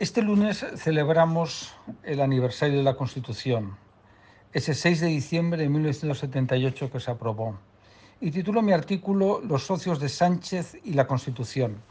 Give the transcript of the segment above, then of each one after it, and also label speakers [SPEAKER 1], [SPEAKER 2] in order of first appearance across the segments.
[SPEAKER 1] Este lunes celebramos el aniversario de la Constitución, ese 6 de diciembre de 1978 que se aprobó. Y titulo mi artículo Los socios de Sánchez y la Constitución.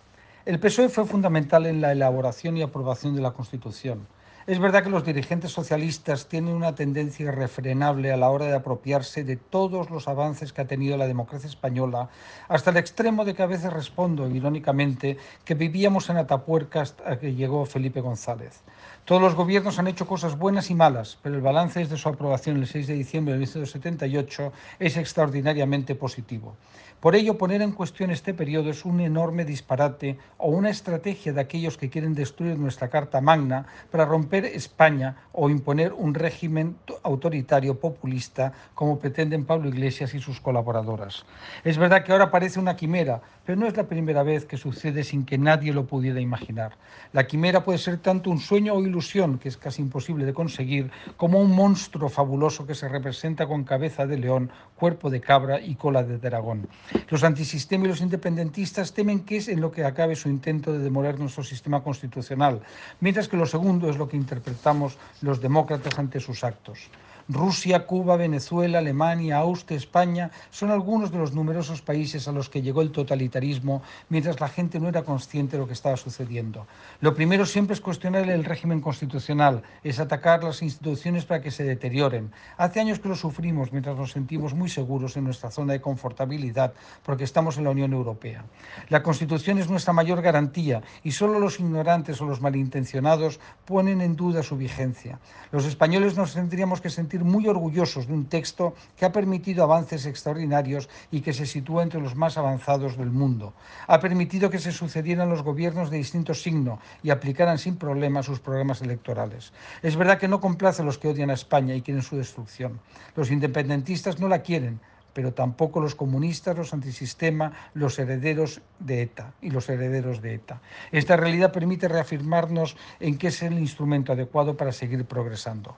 [SPEAKER 1] El PSOE fue fundamental en la elaboración y aprobación de la Constitución. Es verdad que los dirigentes socialistas tienen una tendencia irrefrenable a la hora de apropiarse de todos los avances que ha tenido la democracia española, hasta el extremo de que a veces respondo, irónicamente, que vivíamos en Atapuerca hasta que llegó Felipe González. Todos los gobiernos han hecho cosas buenas y malas, pero el balance desde su aprobación el 6 de diciembre de 1978 es extraordinariamente positivo. Por ello, poner en cuestión este periodo es un enorme disparate o una estrategia de aquellos que quieren destruir nuestra Carta Magna para romper España o imponer un régimen autoritario populista como pretenden Pablo Iglesias y sus colaboradoras. Es verdad que ahora parece una quimera, pero no es la primera vez que sucede sin que nadie lo pudiera imaginar. La quimera puede ser tanto un sueño o ilusión, que es casi imposible de conseguir, como un monstruo fabuloso que se representa con cabeza de león, cuerpo de cabra y cola de dragón. Los antisistemas y los independentistas temen que es en lo que acabe su intento de demoler nuestro sistema constitucional, mientras que lo segundo es lo que interpretamos los demócratas ante sus actos. Rusia, Cuba, Venezuela, Alemania, Austria, España son algunos de los numerosos países a los que llegó el totalitarismo mientras la gente no era consciente de lo que estaba sucediendo. Lo primero siempre es cuestionar el régimen constitucional, es atacar las instituciones para que se deterioren. Hace años que lo sufrimos mientras nos sentimos muy seguros en nuestra zona de confortabilidad porque estamos en la Unión Europea. La Constitución es nuestra mayor garantía y solo los ignorantes o los malintencionados ponen en duda su vigencia. Los españoles nos tendríamos que sentir muy orgullosos de un texto que ha permitido avances extraordinarios y que se sitúa entre los más avanzados del mundo. Ha permitido que se sucedieran los gobiernos de distinto signo y aplicaran sin problema sus programas electorales. Es verdad que no complace a los que odian a España y quieren su destrucción. Los independentistas no la quieren, pero tampoco los comunistas, los antisistema, los herederos de ETA y los herederos de ETA. Esta realidad permite reafirmarnos en que es el instrumento adecuado para seguir progresando.